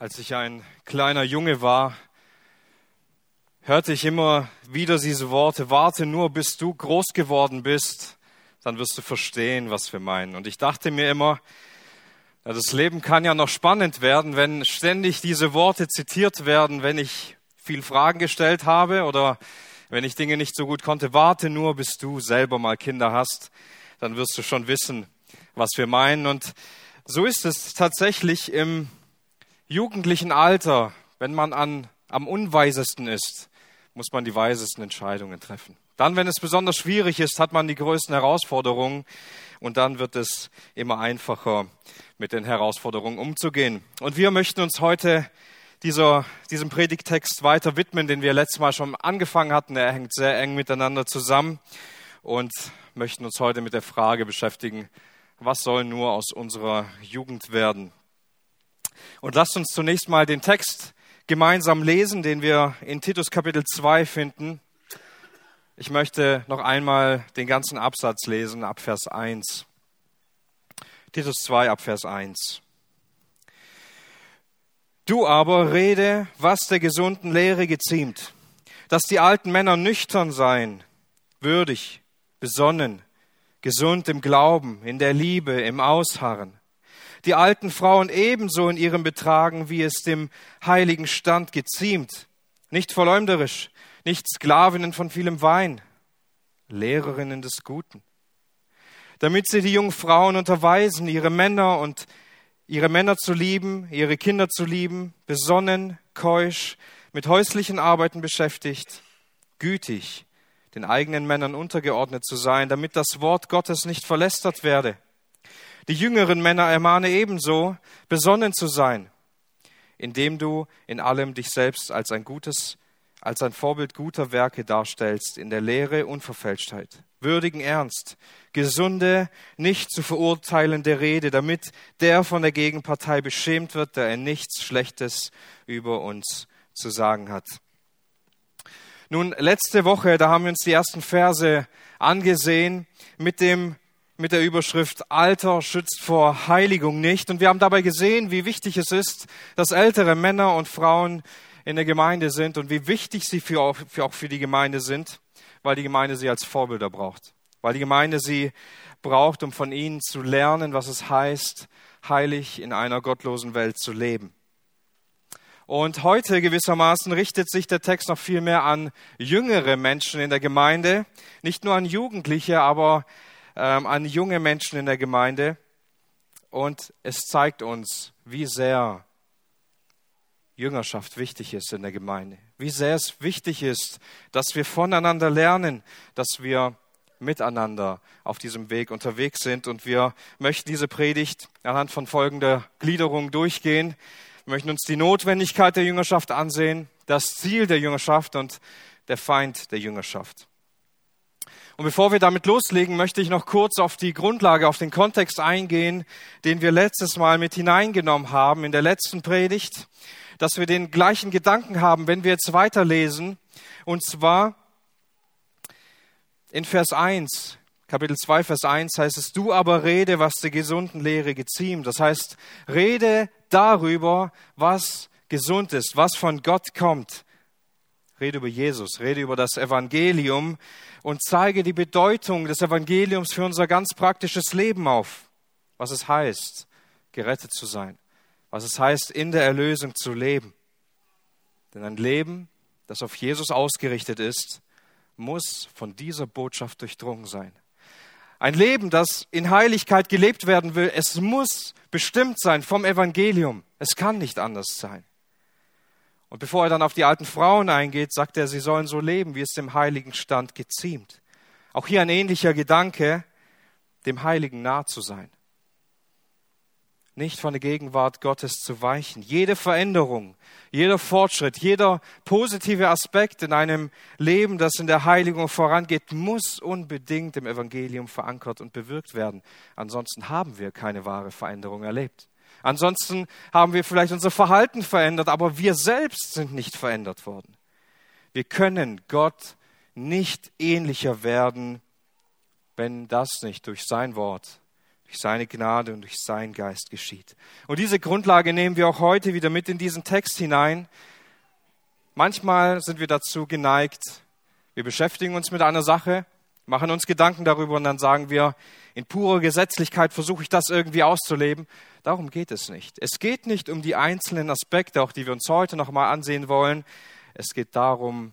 Als ich ein kleiner Junge war, hörte ich immer wieder diese Worte, warte nur, bis du groß geworden bist, dann wirst du verstehen, was wir meinen. Und ich dachte mir immer, das Leben kann ja noch spannend werden, wenn ständig diese Worte zitiert werden, wenn ich viel Fragen gestellt habe oder wenn ich Dinge nicht so gut konnte. Warte nur, bis du selber mal Kinder hast, dann wirst du schon wissen, was wir meinen. Und so ist es tatsächlich im jugendlichen Alter, wenn man an, am unweisesten ist, muss man die weisesten Entscheidungen treffen. Dann, wenn es besonders schwierig ist, hat man die größten Herausforderungen und dann wird es immer einfacher, mit den Herausforderungen umzugehen. Und wir möchten uns heute dieser, diesem Predigtext weiter widmen, den wir letztes Mal schon angefangen hatten. Er hängt sehr eng miteinander zusammen und möchten uns heute mit der Frage beschäftigen, was soll nur aus unserer Jugend werden? Und lasst uns zunächst mal den Text gemeinsam lesen, den wir in Titus Kapitel 2 finden. Ich möchte noch einmal den ganzen Absatz lesen, ab Vers 1. Titus 2, ab Vers 1. Du aber rede, was der gesunden Lehre geziemt, dass die alten Männer nüchtern seien, würdig, besonnen, gesund im Glauben, in der Liebe, im Ausharren die alten Frauen ebenso in ihrem Betragen, wie es dem heiligen Stand geziemt, nicht verleumderisch, nicht Sklavinnen von vielem Wein, Lehrerinnen des Guten, damit sie die jungen Frauen unterweisen, ihre Männer und ihre Männer zu lieben, ihre Kinder zu lieben, besonnen, keusch, mit häuslichen Arbeiten beschäftigt, gütig, den eigenen Männern untergeordnet zu sein, damit das Wort Gottes nicht verlästert werde. Die jüngeren Männer ermahne ebenso, besonnen zu sein, indem du in allem dich selbst als ein gutes, als ein Vorbild guter Werke darstellst, in der Lehre Unverfälschtheit, würdigen Ernst, gesunde, nicht zu verurteilende Rede, damit der von der Gegenpartei beschämt wird, der er nichts Schlechtes über uns zu sagen hat. Nun, letzte Woche, da haben wir uns die ersten Verse angesehen mit dem mit der Überschrift Alter schützt vor Heiligung nicht. Und wir haben dabei gesehen, wie wichtig es ist, dass ältere Männer und Frauen in der Gemeinde sind und wie wichtig sie für auch, für auch für die Gemeinde sind, weil die Gemeinde sie als Vorbilder braucht. Weil die Gemeinde sie braucht, um von ihnen zu lernen, was es heißt, heilig in einer gottlosen Welt zu leben. Und heute gewissermaßen richtet sich der Text noch viel mehr an jüngere Menschen in der Gemeinde, nicht nur an Jugendliche, aber ähm, an junge Menschen in der Gemeinde. Und es zeigt uns, wie sehr Jüngerschaft wichtig ist in der Gemeinde. Wie sehr es wichtig ist, dass wir voneinander lernen, dass wir miteinander auf diesem Weg unterwegs sind. Und wir möchten diese Predigt anhand von folgender Gliederung durchgehen. Wir möchten uns die Notwendigkeit der Jüngerschaft ansehen, das Ziel der Jüngerschaft und der Feind der Jüngerschaft. Und bevor wir damit loslegen, möchte ich noch kurz auf die Grundlage, auf den Kontext eingehen, den wir letztes Mal mit hineingenommen haben in der letzten Predigt, dass wir den gleichen Gedanken haben, wenn wir jetzt weiterlesen. Und zwar in Vers 1, Kapitel 2, Vers 1 heißt es, du aber rede, was der gesunden Lehre geziemt. Das heißt, rede darüber, was gesund ist, was von Gott kommt. Rede über Jesus, rede über das Evangelium und zeige die Bedeutung des Evangeliums für unser ganz praktisches Leben auf. Was es heißt, gerettet zu sein. Was es heißt, in der Erlösung zu leben. Denn ein Leben, das auf Jesus ausgerichtet ist, muss von dieser Botschaft durchdrungen sein. Ein Leben, das in Heiligkeit gelebt werden will, es muss bestimmt sein vom Evangelium. Es kann nicht anders sein. Und bevor er dann auf die alten Frauen eingeht, sagt er, sie sollen so leben, wie es dem heiligen Stand geziemt. Auch hier ein ähnlicher Gedanke, dem Heiligen nah zu sein. Nicht von der Gegenwart Gottes zu weichen. Jede Veränderung, jeder Fortschritt, jeder positive Aspekt in einem Leben, das in der Heiligung vorangeht, muss unbedingt im Evangelium verankert und bewirkt werden. Ansonsten haben wir keine wahre Veränderung erlebt. Ansonsten haben wir vielleicht unser Verhalten verändert, aber wir selbst sind nicht verändert worden. Wir können Gott nicht ähnlicher werden, wenn das nicht durch sein Wort, durch seine Gnade und durch seinen Geist geschieht. Und diese Grundlage nehmen wir auch heute wieder mit in diesen Text hinein. Manchmal sind wir dazu geneigt, wir beschäftigen uns mit einer Sache, machen uns Gedanken darüber und dann sagen wir, in purer Gesetzlichkeit versuche ich das irgendwie auszuleben. Darum geht es nicht. Es geht nicht um die einzelnen Aspekte, auch die wir uns heute noch mal ansehen wollen. Es geht darum,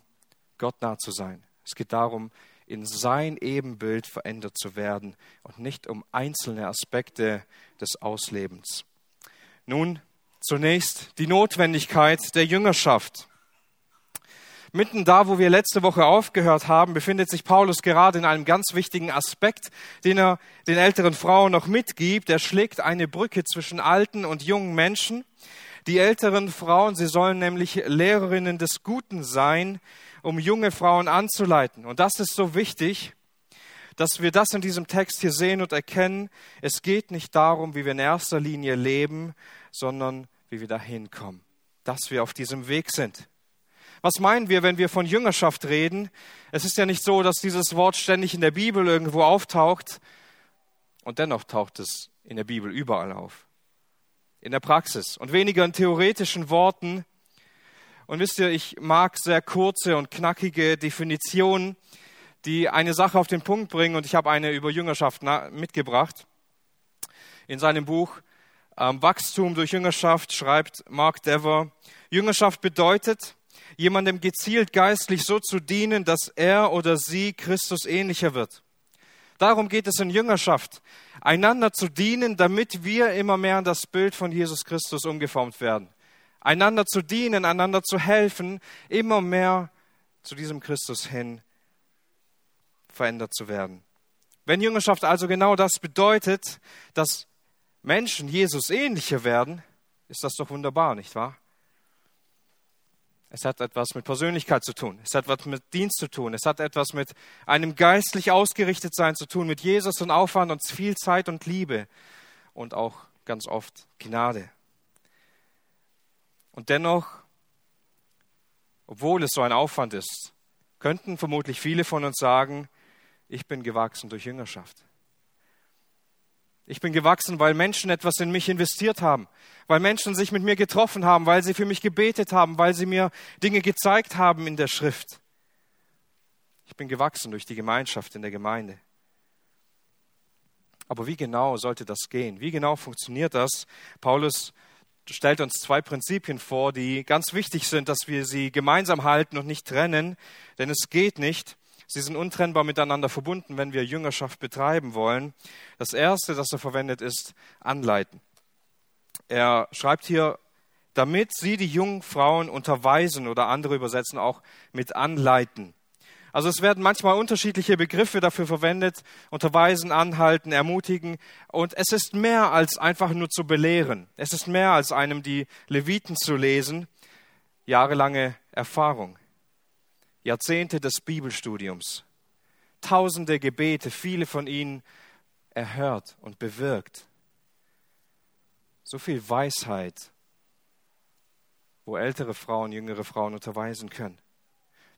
Gott nah zu sein. Es geht darum, in sein Ebenbild verändert zu werden und nicht um einzelne Aspekte des Auslebens. Nun zunächst die Notwendigkeit der Jüngerschaft. Mitten da, wo wir letzte Woche aufgehört haben, befindet sich Paulus gerade in einem ganz wichtigen Aspekt, den er den älteren Frauen noch mitgibt. Er schlägt eine Brücke zwischen alten und jungen Menschen. Die älteren Frauen, sie sollen nämlich Lehrerinnen des Guten sein, um junge Frauen anzuleiten. Und das ist so wichtig, dass wir das in diesem Text hier sehen und erkennen. Es geht nicht darum, wie wir in erster Linie leben, sondern wie wir dahin kommen, dass wir auf diesem Weg sind. Was meinen wir, wenn wir von Jüngerschaft reden? Es ist ja nicht so, dass dieses Wort ständig in der Bibel irgendwo auftaucht und dennoch taucht es in der Bibel überall auf. In der Praxis und weniger in theoretischen Worten, und wisst ihr, ich mag sehr kurze und knackige Definitionen, die eine Sache auf den Punkt bringen. Und ich habe eine über Jüngerschaft mitgebracht. In seinem Buch ähm, Wachstum durch Jüngerschaft schreibt Mark Dever, Jüngerschaft bedeutet, jemandem gezielt geistlich so zu dienen, dass er oder sie Christus ähnlicher wird. Darum geht es in Jüngerschaft, einander zu dienen, damit wir immer mehr an das Bild von Jesus Christus umgeformt werden einander zu dienen, einander zu helfen, immer mehr zu diesem Christus hin verändert zu werden. Wenn Jüngerschaft also genau das bedeutet, dass Menschen Jesus ähnlicher werden, ist das doch wunderbar, nicht wahr? Es hat etwas mit Persönlichkeit zu tun. Es hat etwas mit Dienst zu tun. Es hat etwas mit einem geistlich ausgerichtet sein zu tun, mit Jesus und Aufwand und viel Zeit und Liebe und auch ganz oft Gnade. Und dennoch, obwohl es so ein Aufwand ist, könnten vermutlich viele von uns sagen, ich bin gewachsen durch Jüngerschaft. Ich bin gewachsen, weil Menschen etwas in mich investiert haben, weil Menschen sich mit mir getroffen haben, weil sie für mich gebetet haben, weil sie mir Dinge gezeigt haben in der Schrift. Ich bin gewachsen durch die Gemeinschaft in der Gemeinde. Aber wie genau sollte das gehen? Wie genau funktioniert das? Paulus stellt uns zwei Prinzipien vor, die ganz wichtig sind, dass wir sie gemeinsam halten und nicht trennen, denn es geht nicht. Sie sind untrennbar miteinander verbunden, wenn wir Jüngerschaft betreiben wollen. Das erste, das er verwendet, ist anleiten. Er schreibt hier, damit sie die jungen Frauen unterweisen oder andere übersetzen auch mit anleiten. Also es werden manchmal unterschiedliche Begriffe dafür verwendet, unterweisen, anhalten, ermutigen. Und es ist mehr als einfach nur zu belehren. Es ist mehr als einem die Leviten zu lesen. Jahrelange Erfahrung. Jahrzehnte des Bibelstudiums. Tausende Gebete, viele von ihnen erhört und bewirkt. So viel Weisheit, wo ältere Frauen, jüngere Frauen unterweisen können.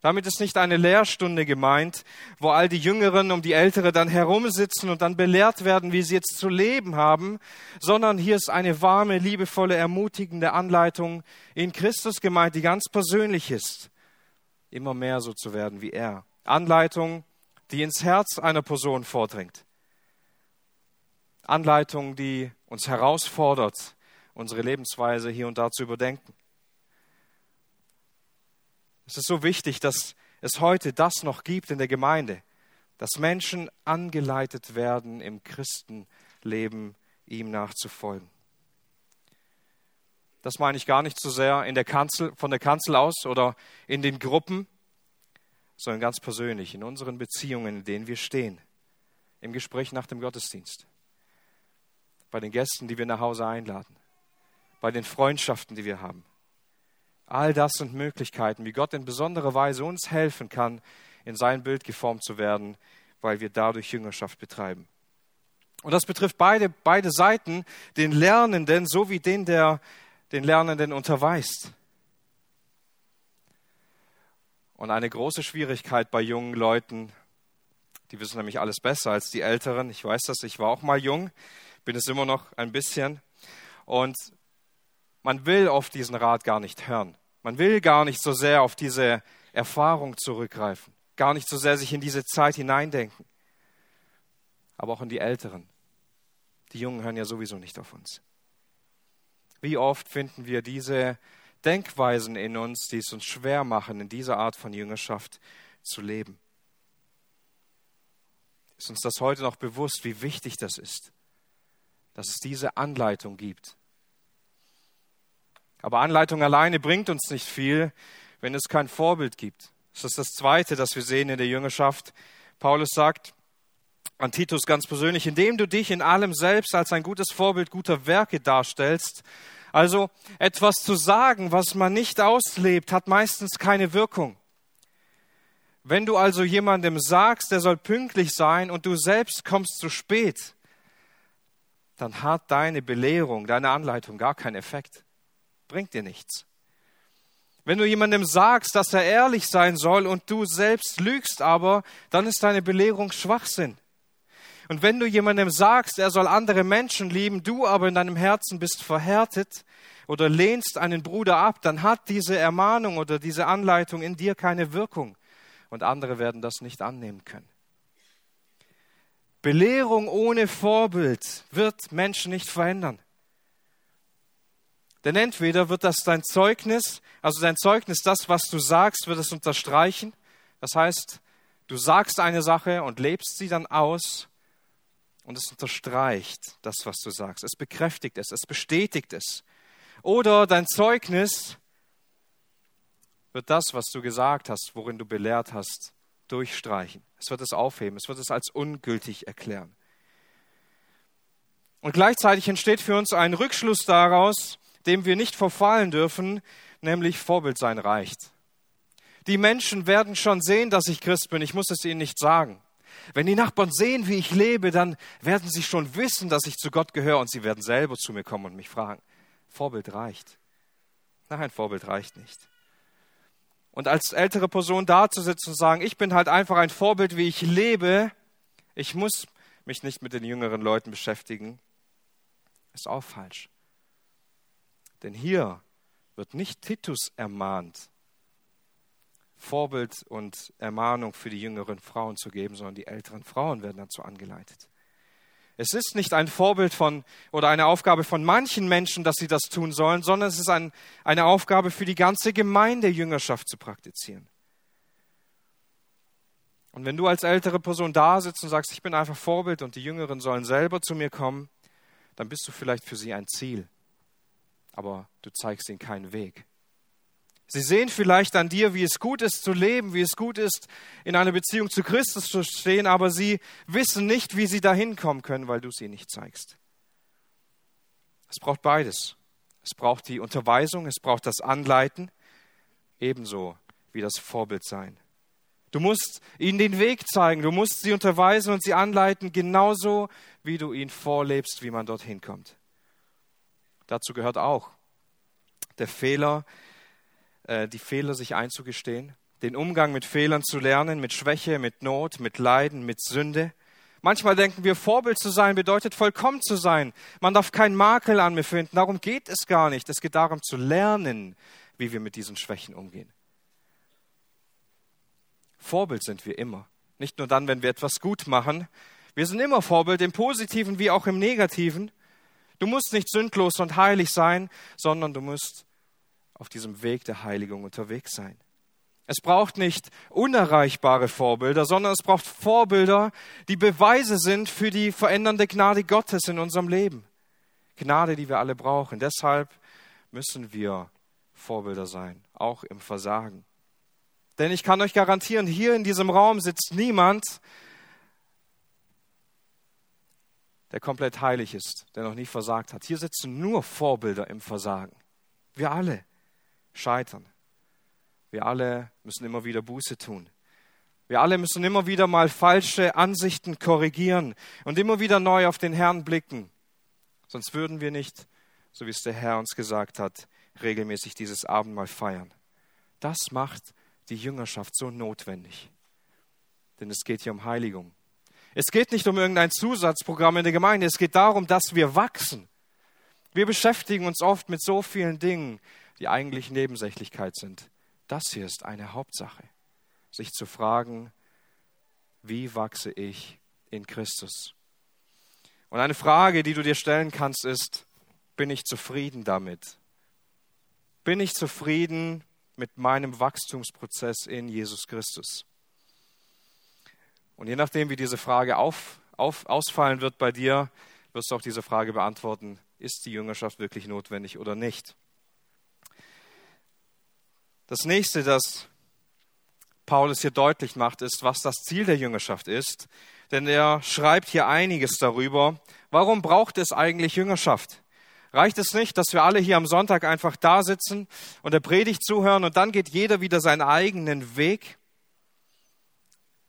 Damit ist nicht eine Lehrstunde gemeint, wo all die Jüngeren um die Ältere dann herumsitzen und dann belehrt werden, wie sie jetzt zu leben haben, sondern hier ist eine warme, liebevolle, ermutigende Anleitung in Christus gemeint, die ganz persönlich ist, immer mehr so zu werden wie er. Anleitung, die ins Herz einer Person vordringt. Anleitung, die uns herausfordert, unsere Lebensweise hier und da zu überdenken. Es ist so wichtig, dass es heute das noch gibt in der Gemeinde, dass Menschen angeleitet werden, im Christenleben ihm nachzufolgen. Das meine ich gar nicht so sehr in der Kanzel, von der Kanzel aus oder in den Gruppen, sondern ganz persönlich in unseren Beziehungen, in denen wir stehen, im Gespräch nach dem Gottesdienst, bei den Gästen, die wir nach Hause einladen, bei den Freundschaften, die wir haben, All das sind Möglichkeiten, wie Gott in besonderer Weise uns helfen kann, in sein Bild geformt zu werden, weil wir dadurch Jüngerschaft betreiben. Und das betrifft beide, beide Seiten, den Lernenden sowie den, der den Lernenden unterweist. Und eine große Schwierigkeit bei jungen Leuten, die wissen nämlich alles besser als die Älteren, ich weiß das, ich war auch mal jung, bin es immer noch ein bisschen. Und man will auf diesen Rat gar nicht hören. Man will gar nicht so sehr auf diese Erfahrung zurückgreifen, gar nicht so sehr sich in diese Zeit hineindenken. Aber auch in die Älteren. Die Jungen hören ja sowieso nicht auf uns. Wie oft finden wir diese Denkweisen in uns, die es uns schwer machen, in dieser Art von Jüngerschaft zu leben? Ist uns das heute noch bewusst, wie wichtig das ist, dass es diese Anleitung gibt? Aber Anleitung alleine bringt uns nicht viel, wenn es kein Vorbild gibt. Das ist das Zweite, das wir sehen in der Jüngerschaft. Paulus sagt an Titus ganz persönlich, indem du dich in allem selbst als ein gutes Vorbild guter Werke darstellst. Also etwas zu sagen, was man nicht auslebt, hat meistens keine Wirkung. Wenn du also jemandem sagst, der soll pünktlich sein und du selbst kommst zu spät, dann hat deine Belehrung, deine Anleitung gar keinen Effekt. Bringt dir nichts. Wenn du jemandem sagst, dass er ehrlich sein soll und du selbst lügst aber, dann ist deine Belehrung Schwachsinn. Und wenn du jemandem sagst, er soll andere Menschen lieben, du aber in deinem Herzen bist verhärtet oder lehnst einen Bruder ab, dann hat diese Ermahnung oder diese Anleitung in dir keine Wirkung und andere werden das nicht annehmen können. Belehrung ohne Vorbild wird Menschen nicht verändern. Denn entweder wird das dein Zeugnis, also dein Zeugnis, das, was du sagst, wird es unterstreichen. Das heißt, du sagst eine Sache und lebst sie dann aus und es unterstreicht das, was du sagst. Es bekräftigt es, es bestätigt es. Oder dein Zeugnis wird das, was du gesagt hast, worin du belehrt hast, durchstreichen. Es wird es aufheben, es wird es als ungültig erklären. Und gleichzeitig entsteht für uns ein Rückschluss daraus, dem wir nicht verfallen dürfen, nämlich Vorbild sein reicht. Die Menschen werden schon sehen, dass ich Christ bin, ich muss es ihnen nicht sagen. Wenn die Nachbarn sehen, wie ich lebe, dann werden sie schon wissen, dass ich zu Gott gehöre und sie werden selber zu mir kommen und mich fragen. Vorbild reicht. Nein, Vorbild reicht nicht. Und als ältere Person dazusitzen und sagen, ich bin halt einfach ein Vorbild, wie ich lebe, ich muss mich nicht mit den jüngeren Leuten beschäftigen, ist auch falsch. Denn hier wird nicht Titus ermahnt, Vorbild und Ermahnung für die jüngeren Frauen zu geben, sondern die älteren Frauen werden dazu angeleitet. Es ist nicht ein Vorbild von oder eine Aufgabe von manchen Menschen, dass sie das tun sollen, sondern es ist ein, eine Aufgabe für die ganze Gemeinde, Jüngerschaft zu praktizieren. Und wenn du als ältere Person da sitzt und sagst, ich bin einfach Vorbild und die Jüngeren sollen selber zu mir kommen, dann bist du vielleicht für sie ein Ziel aber du zeigst ihnen keinen Weg. Sie sehen vielleicht an dir, wie es gut ist zu leben, wie es gut ist, in einer Beziehung zu Christus zu stehen, aber sie wissen nicht, wie sie dahin kommen können, weil du sie nicht zeigst. Es braucht beides. Es braucht die Unterweisung, es braucht das Anleiten, ebenso wie das Vorbild sein. Du musst ihnen den Weg zeigen, du musst sie unterweisen und sie anleiten, genauso wie du ihnen vorlebst, wie man dorthin kommt. Dazu gehört auch der Fehler, die Fehler sich einzugestehen, den Umgang mit Fehlern zu lernen, mit Schwäche, mit Not, mit Leiden, mit Sünde. Manchmal denken wir, Vorbild zu sein bedeutet vollkommen zu sein. Man darf keinen Makel an mir finden. Darum geht es gar nicht. Es geht darum zu lernen, wie wir mit diesen Schwächen umgehen. Vorbild sind wir immer. Nicht nur dann, wenn wir etwas gut machen. Wir sind immer Vorbild im Positiven wie auch im Negativen. Du musst nicht sündlos und heilig sein, sondern du musst auf diesem Weg der Heiligung unterwegs sein. Es braucht nicht unerreichbare Vorbilder, sondern es braucht Vorbilder, die Beweise sind für die verändernde Gnade Gottes in unserem Leben. Gnade, die wir alle brauchen. Deshalb müssen wir Vorbilder sein, auch im Versagen. Denn ich kann euch garantieren, hier in diesem Raum sitzt niemand, der komplett heilig ist, der noch nie versagt hat. Hier sitzen nur Vorbilder im Versagen. Wir alle scheitern. Wir alle müssen immer wieder Buße tun. Wir alle müssen immer wieder mal falsche Ansichten korrigieren und immer wieder neu auf den Herrn blicken. Sonst würden wir nicht, so wie es der Herr uns gesagt hat, regelmäßig dieses Abendmahl feiern. Das macht die Jüngerschaft so notwendig. Denn es geht hier um Heiligung. Es geht nicht um irgendein Zusatzprogramm in der Gemeinde, es geht darum, dass wir wachsen. Wir beschäftigen uns oft mit so vielen Dingen, die eigentlich Nebensächlichkeit sind. Das hier ist eine Hauptsache, sich zu fragen, wie wachse ich in Christus? Und eine Frage, die du dir stellen kannst, ist, bin ich zufrieden damit? Bin ich zufrieden mit meinem Wachstumsprozess in Jesus Christus? Und je nachdem, wie diese Frage auf, auf, ausfallen wird bei dir, wirst du auch diese Frage beantworten, ist die Jüngerschaft wirklich notwendig oder nicht? Das nächste, das Paulus hier deutlich macht, ist, was das Ziel der Jüngerschaft ist. Denn er schreibt hier einiges darüber. Warum braucht es eigentlich Jüngerschaft? Reicht es nicht, dass wir alle hier am Sonntag einfach da sitzen und der Predigt zuhören und dann geht jeder wieder seinen eigenen Weg?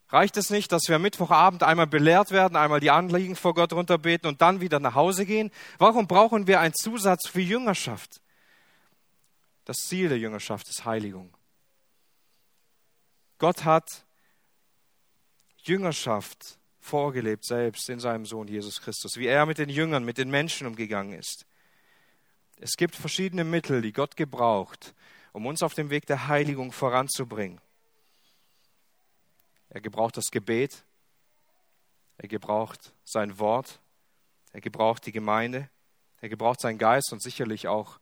Reicht es nicht, dass wir am Mittwochabend einmal belehrt werden, einmal die Anliegen vor Gott runterbeten und dann wieder nach Hause gehen? Warum brauchen wir einen Zusatz für Jüngerschaft? Das Ziel der Jüngerschaft ist Heiligung. Gott hat Jüngerschaft vorgelebt selbst in seinem Sohn Jesus Christus, wie er mit den Jüngern, mit den Menschen umgegangen ist. Es gibt verschiedene Mittel, die Gott gebraucht, um uns auf dem Weg der Heiligung voranzubringen. Er gebraucht das Gebet, er gebraucht sein Wort, er gebraucht die Gemeinde, er gebraucht seinen Geist und sicherlich auch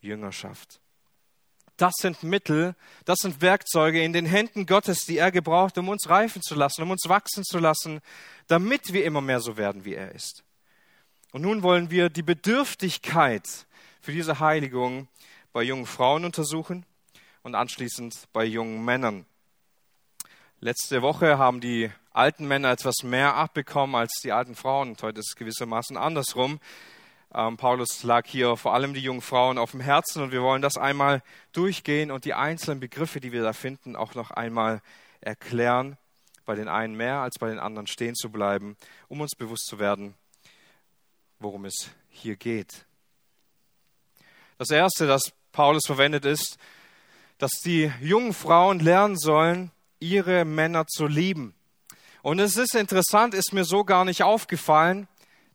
Jüngerschaft. Das sind Mittel, das sind Werkzeuge in den Händen Gottes, die er gebraucht, um uns reifen zu lassen, um uns wachsen zu lassen, damit wir immer mehr so werden, wie er ist. Und nun wollen wir die Bedürftigkeit für diese Heiligung bei jungen Frauen untersuchen und anschließend bei jungen Männern. Letzte Woche haben die alten Männer etwas mehr abbekommen als die alten Frauen. Und heute ist es gewissermaßen andersrum. Ähm, Paulus lag hier vor allem die jungen Frauen auf dem Herzen und wir wollen das einmal durchgehen und die einzelnen Begriffe, die wir da finden, auch noch einmal erklären. Bei den einen mehr als bei den anderen stehen zu bleiben, um uns bewusst zu werden, worum es hier geht. Das erste, das Paulus verwendet, ist, dass die jungen Frauen lernen sollen, ihre Männer zu lieben. Und es ist interessant, ist mir so gar nicht aufgefallen,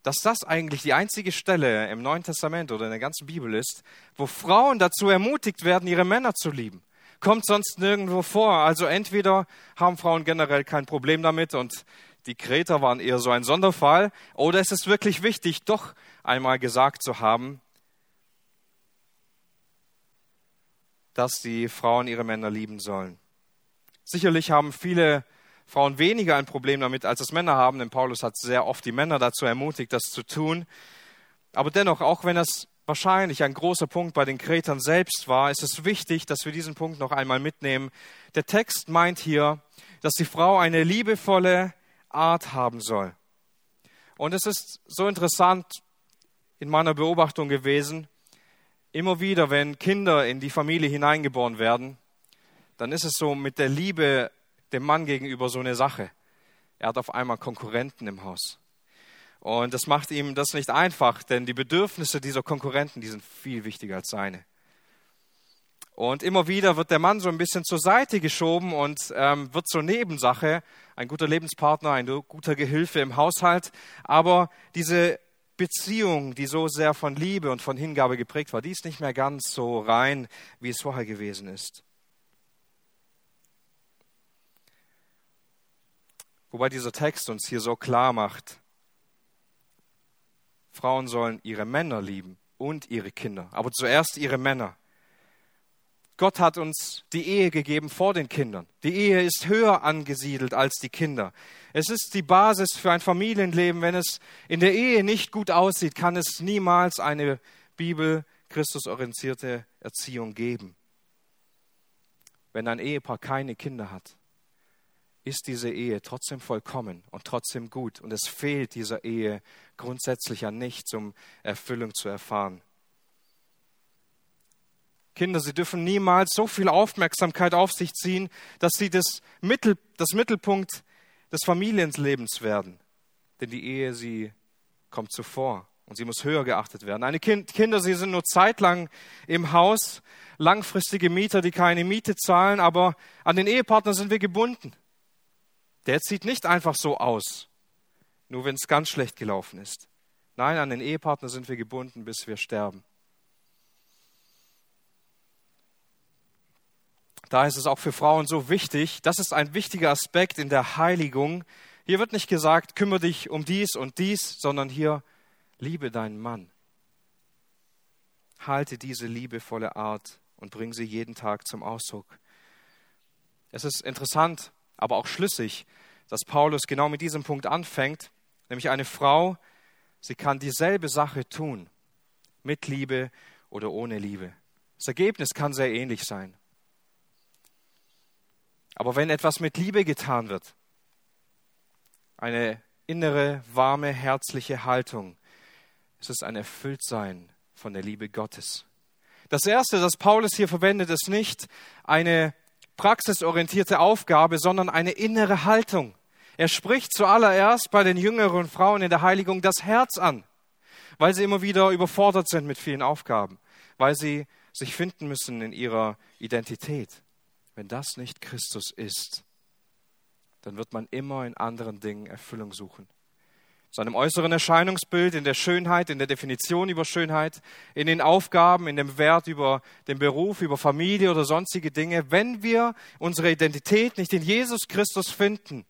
dass das eigentlich die einzige Stelle im Neuen Testament oder in der ganzen Bibel ist, wo Frauen dazu ermutigt werden, ihre Männer zu lieben. Kommt sonst nirgendwo vor. Also entweder haben Frauen generell kein Problem damit und die Kreter waren eher so ein Sonderfall, oder es ist wirklich wichtig, doch einmal gesagt zu haben, dass die Frauen ihre Männer lieben sollen. Sicherlich haben viele Frauen weniger ein Problem damit, als es Männer haben, denn Paulus hat sehr oft die Männer dazu ermutigt, das zu tun. Aber dennoch, auch wenn das wahrscheinlich ein großer Punkt bei den Kretern selbst war, ist es wichtig, dass wir diesen Punkt noch einmal mitnehmen. Der Text meint hier, dass die Frau eine liebevolle Art haben soll. Und es ist so interessant in meiner Beobachtung gewesen, immer wieder, wenn Kinder in die Familie hineingeboren werden, dann ist es so mit der Liebe dem Mann gegenüber so eine Sache. Er hat auf einmal Konkurrenten im Haus. Und das macht ihm das nicht einfach, denn die Bedürfnisse dieser Konkurrenten, die sind viel wichtiger als seine. Und immer wieder wird der Mann so ein bisschen zur Seite geschoben und ähm, wird zur Nebensache, ein guter Lebenspartner, ein guter Gehilfe im Haushalt. Aber diese Beziehung, die so sehr von Liebe und von Hingabe geprägt war, die ist nicht mehr ganz so rein, wie es vorher gewesen ist. Wobei dieser Text uns hier so klar macht, Frauen sollen ihre Männer lieben und ihre Kinder, aber zuerst ihre Männer. Gott hat uns die Ehe gegeben vor den Kindern. Die Ehe ist höher angesiedelt als die Kinder. Es ist die Basis für ein Familienleben. Wenn es in der Ehe nicht gut aussieht, kann es niemals eine Bibel Christusorientierte Erziehung geben. Wenn ein Ehepaar keine Kinder hat, ist diese Ehe trotzdem vollkommen und trotzdem gut. Und es fehlt dieser Ehe grundsätzlich an nichts, um Erfüllung zu erfahren. Kinder, sie dürfen niemals so viel Aufmerksamkeit auf sich ziehen, dass sie das, Mittel, das Mittelpunkt des Familienlebens werden. Denn die Ehe, sie kommt zuvor und sie muss höher geachtet werden. Eine kind, Kinder, sie sind nur zeitlang im Haus, langfristige Mieter, die keine Miete zahlen, aber an den Ehepartner sind wir gebunden. Der sieht nicht einfach so aus. nur wenn es ganz schlecht gelaufen ist. Nein, an den Ehepartner sind wir gebunden, bis wir sterben. Da ist es auch für Frauen so wichtig. Das ist ein wichtiger Aspekt in der Heiligung. Hier wird nicht gesagt, kümmere dich um dies und dies, sondern hier, liebe deinen Mann. Halte diese liebevolle Art und bring sie jeden Tag zum Ausdruck. Es ist interessant, aber auch schlüssig, dass Paulus genau mit diesem Punkt anfängt, nämlich eine Frau, sie kann dieselbe Sache tun, mit Liebe oder ohne Liebe. Das Ergebnis kann sehr ähnlich sein. Aber wenn etwas mit Liebe getan wird, eine innere, warme, herzliche Haltung, es ist ein Erfülltsein von der Liebe Gottes. Das Erste, das Paulus hier verwendet, ist nicht eine praxisorientierte Aufgabe, sondern eine innere Haltung. Er spricht zuallererst bei den jüngeren Frauen in der Heiligung das Herz an, weil sie immer wieder überfordert sind mit vielen Aufgaben, weil sie sich finden müssen in ihrer Identität. Wenn das nicht Christus ist, dann wird man immer in anderen Dingen Erfüllung suchen. Seinem äußeren Erscheinungsbild, in der Schönheit, in der Definition über Schönheit, in den Aufgaben, in dem Wert über den Beruf, über Familie oder sonstige Dinge. Wenn wir unsere Identität nicht in Jesus Christus finden,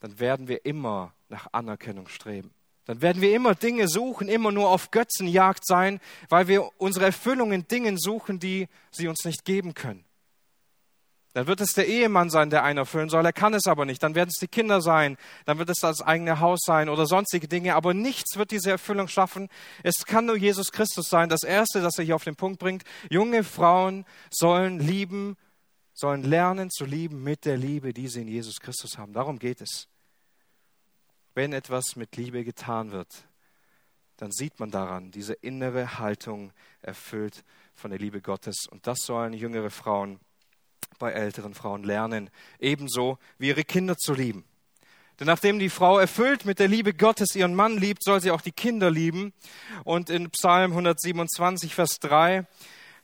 dann werden wir immer nach Anerkennung streben. Dann werden wir immer Dinge suchen, immer nur auf Götzenjagd sein, weil wir unsere Erfüllung in Dingen suchen, die sie uns nicht geben können. Dann wird es der Ehemann sein, der einen erfüllen soll. Er kann es aber nicht. Dann werden es die Kinder sein. Dann wird es das eigene Haus sein oder sonstige Dinge. Aber nichts wird diese Erfüllung schaffen. Es kann nur Jesus Christus sein. Das Erste, das er hier auf den Punkt bringt. Junge Frauen sollen lieben, sollen lernen zu lieben mit der Liebe, die sie in Jesus Christus haben. Darum geht es. Wenn etwas mit Liebe getan wird, dann sieht man daran diese innere Haltung erfüllt von der Liebe Gottes. Und das sollen jüngere Frauen bei älteren Frauen lernen, ebenso wie ihre Kinder zu lieben. Denn nachdem die Frau erfüllt mit der Liebe Gottes ihren Mann liebt, soll sie auch die Kinder lieben. Und in Psalm 127, Vers 3,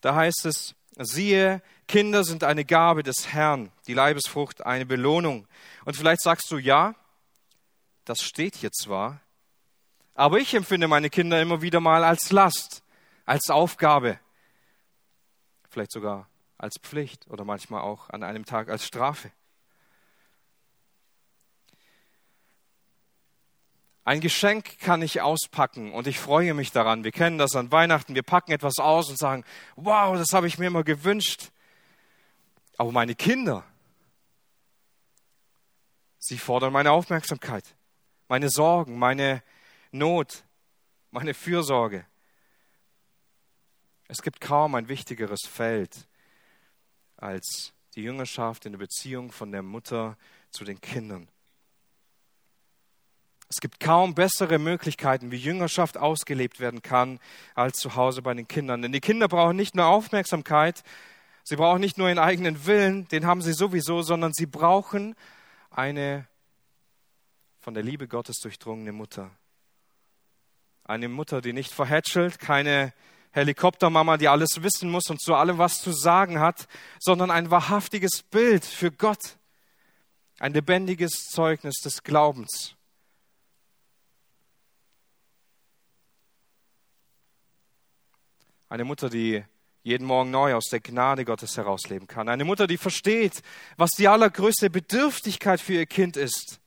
da heißt es, siehe, Kinder sind eine Gabe des Herrn, die Leibesfrucht eine Belohnung. Und vielleicht sagst du, ja, das steht hier zwar, aber ich empfinde meine Kinder immer wieder mal als Last, als Aufgabe, vielleicht sogar als Pflicht oder manchmal auch an einem Tag als Strafe. Ein Geschenk kann ich auspacken und ich freue mich daran. Wir kennen das an Weihnachten. Wir packen etwas aus und sagen, wow, das habe ich mir immer gewünscht. Aber meine Kinder, sie fordern meine Aufmerksamkeit, meine Sorgen, meine Not, meine Fürsorge. Es gibt kaum ein wichtigeres Feld als die Jüngerschaft in der Beziehung von der Mutter zu den Kindern. Es gibt kaum bessere Möglichkeiten, wie Jüngerschaft ausgelebt werden kann, als zu Hause bei den Kindern. Denn die Kinder brauchen nicht nur Aufmerksamkeit, sie brauchen nicht nur ihren eigenen Willen, den haben sie sowieso, sondern sie brauchen eine von der Liebe Gottes durchdrungene Mutter. Eine Mutter, die nicht verhätschelt, keine Helikoptermama, die alles wissen muss und zu allem was zu sagen hat, sondern ein wahrhaftiges Bild für Gott, ein lebendiges Zeugnis des Glaubens. Eine Mutter, die jeden Morgen neu aus der Gnade Gottes herausleben kann. Eine Mutter, die versteht, was die allergrößte Bedürftigkeit für ihr Kind ist.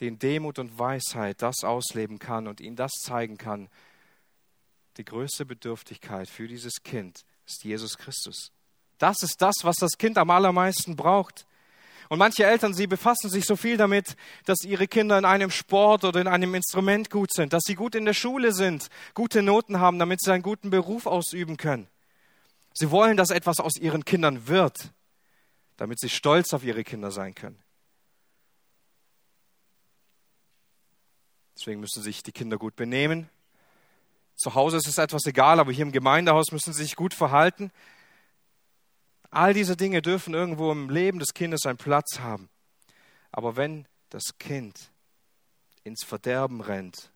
Die in Demut und Weisheit das ausleben kann und ihnen das zeigen kann, die größte Bedürftigkeit für dieses Kind ist Jesus Christus. Das ist das, was das Kind am allermeisten braucht. Und manche Eltern, sie befassen sich so viel damit, dass ihre Kinder in einem Sport oder in einem Instrument gut sind, dass sie gut in der Schule sind, gute Noten haben, damit sie einen guten Beruf ausüben können. Sie wollen, dass etwas aus ihren Kindern wird, damit sie stolz auf ihre Kinder sein können. Deswegen müssen sich die Kinder gut benehmen, zu Hause ist es etwas egal, aber hier im Gemeindehaus müssen sie sich gut verhalten. All diese Dinge dürfen irgendwo im Leben des Kindes einen Platz haben. Aber wenn das Kind ins Verderben rennt,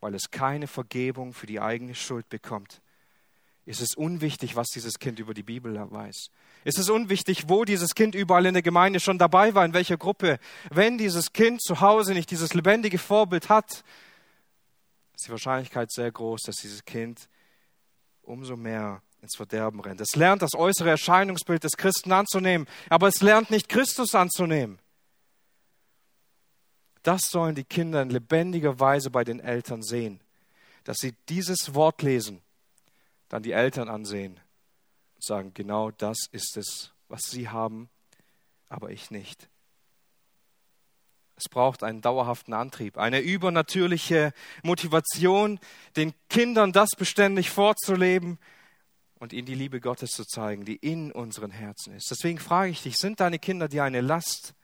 weil es keine Vergebung für die eigene Schuld bekommt, ist es unwichtig, was dieses Kind über die Bibel weiß. Ist es unwichtig, wo dieses Kind überall in der Gemeinde schon dabei war, in welcher Gruppe. Wenn dieses Kind zu Hause nicht dieses lebendige Vorbild hat, ist die Wahrscheinlichkeit sehr groß, dass dieses Kind umso mehr ins Verderben rennt. Es lernt das äußere Erscheinungsbild des Christen anzunehmen, aber es lernt nicht Christus anzunehmen. Das sollen die Kinder in lebendiger Weise bei den Eltern sehen, dass sie dieses Wort lesen, dann die Eltern ansehen und sagen, genau das ist es, was sie haben, aber ich nicht. Es braucht einen dauerhaften Antrieb, eine übernatürliche Motivation, den Kindern das beständig vorzuleben und ihnen die Liebe Gottes zu zeigen, die in unseren Herzen ist. Deswegen frage ich dich, sind deine Kinder dir eine Last?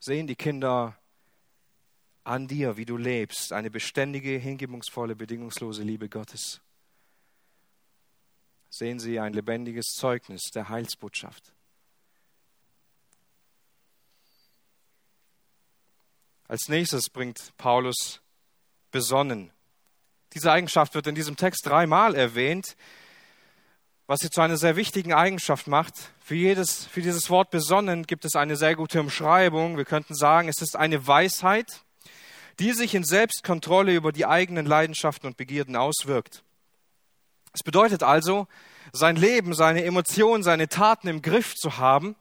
Sehen die Kinder an dir, wie du lebst, eine beständige, hingebungsvolle, bedingungslose Liebe Gottes? Sehen sie ein lebendiges Zeugnis der Heilsbotschaft? Als nächstes bringt Paulus besonnen. Diese Eigenschaft wird in diesem Text dreimal erwähnt, was sie zu einer sehr wichtigen Eigenschaft macht. Für, jedes, für dieses Wort besonnen gibt es eine sehr gute Umschreibung. Wir könnten sagen, es ist eine Weisheit, die sich in Selbstkontrolle über die eigenen Leidenschaften und Begierden auswirkt. Es bedeutet also, sein Leben, seine Emotionen, seine Taten im Griff zu haben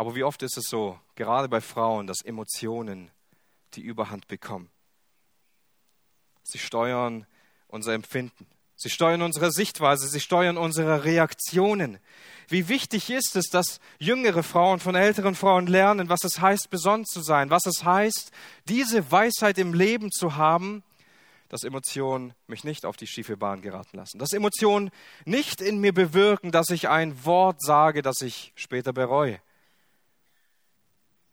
Aber wie oft ist es so, gerade bei Frauen, dass Emotionen die Überhand bekommen? Sie steuern unser Empfinden. Sie steuern unsere Sichtweise, sie steuern unsere Reaktionen. Wie wichtig ist es, dass jüngere Frauen von älteren Frauen lernen, was es heißt, besonnen zu sein, was es heißt, diese Weisheit im Leben zu haben, dass Emotionen mich nicht auf die schiefe Bahn geraten lassen, dass Emotionen nicht in mir bewirken, dass ich ein Wort sage, das ich später bereue,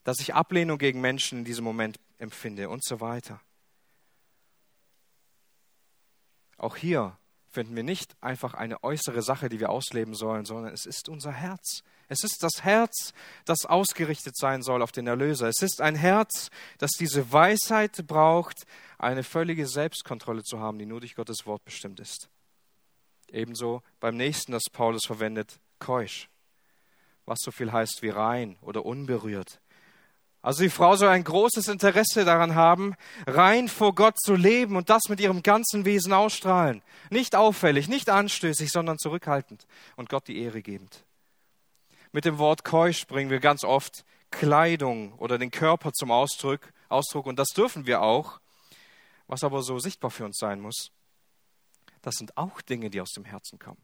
dass ich Ablehnung gegen Menschen in diesem Moment empfinde und so weiter. Auch hier finden wir nicht einfach eine äußere Sache, die wir ausleben sollen, sondern es ist unser Herz. Es ist das Herz, das ausgerichtet sein soll auf den Erlöser. Es ist ein Herz, das diese Weisheit braucht, eine völlige Selbstkontrolle zu haben, die nur durch Gottes Wort bestimmt ist. Ebenso beim nächsten, das Paulus verwendet, keusch, was so viel heißt wie rein oder unberührt. Also die Frau soll ein großes Interesse daran haben, rein vor Gott zu leben und das mit ihrem ganzen Wesen ausstrahlen. Nicht auffällig, nicht anstößig, sondern zurückhaltend und Gott die Ehre gebend. Mit dem Wort keusch bringen wir ganz oft Kleidung oder den Körper zum Ausdruck, Ausdruck und das dürfen wir auch. Was aber so sichtbar für uns sein muss, das sind auch Dinge, die aus dem Herzen kommen.